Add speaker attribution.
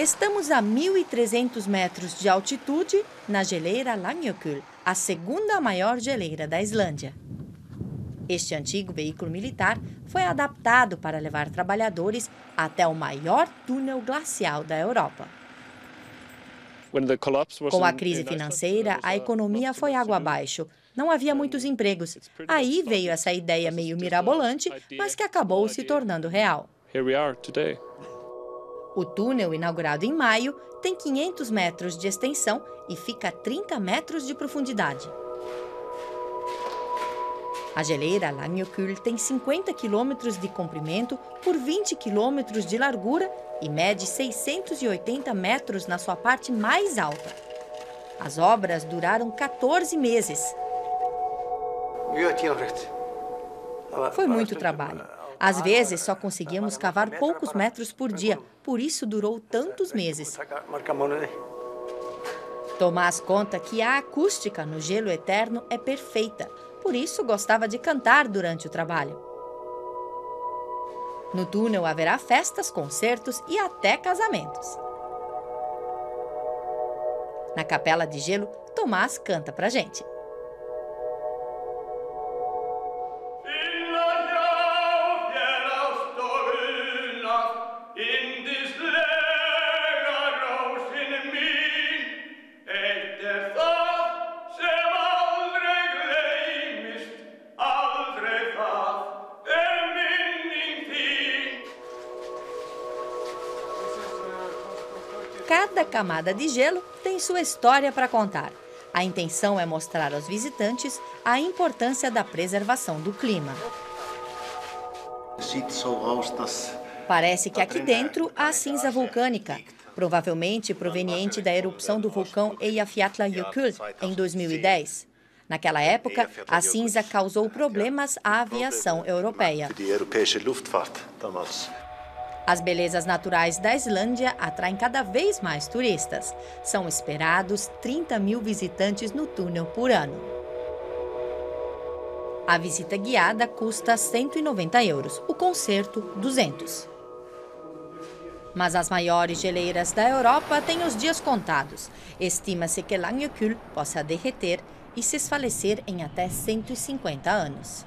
Speaker 1: Estamos a 1.300 metros de altitude na geleira Langjökull, a segunda maior geleira da Islândia. Este antigo veículo militar foi adaptado para levar trabalhadores até o maior túnel glacial da Europa. Com a crise financeira, a economia foi água abaixo. Não havia muitos empregos. Aí veio essa ideia meio mirabolante, mas que acabou se tornando real. O túnel, inaugurado em maio, tem 500 metros de extensão e fica a 30 metros de profundidade. A geleira Langjökull tem 50 quilômetros de comprimento por 20 quilômetros de largura e mede 680 metros na sua parte mais alta. As obras duraram 14 meses. Foi muito trabalho. Às vezes só conseguíamos cavar poucos metros por dia, por isso durou tantos meses. Tomás conta que a acústica no gelo eterno é perfeita, por isso gostava de cantar durante o trabalho. No túnel haverá festas, concertos e até casamentos. Na capela de gelo, Tomás canta pra gente. Cada camada de gelo tem sua história para contar. A intenção é mostrar aos visitantes a importância da preservação do clima. Parece que aqui dentro há cinza vulcânica, provavelmente proveniente da erupção do vulcão Eyjafjallajökull em 2010. Naquela época, a cinza causou problemas à aviação europeia. As belezas naturais da Islândia atraem cada vez mais turistas. São esperados 30 mil visitantes no túnel por ano. A visita guiada custa 190 euros, o concerto 200. Mas as maiores geleiras da Europa têm os dias contados. Estima-se que Langjökull possa derreter e se esfalecer em até 150 anos.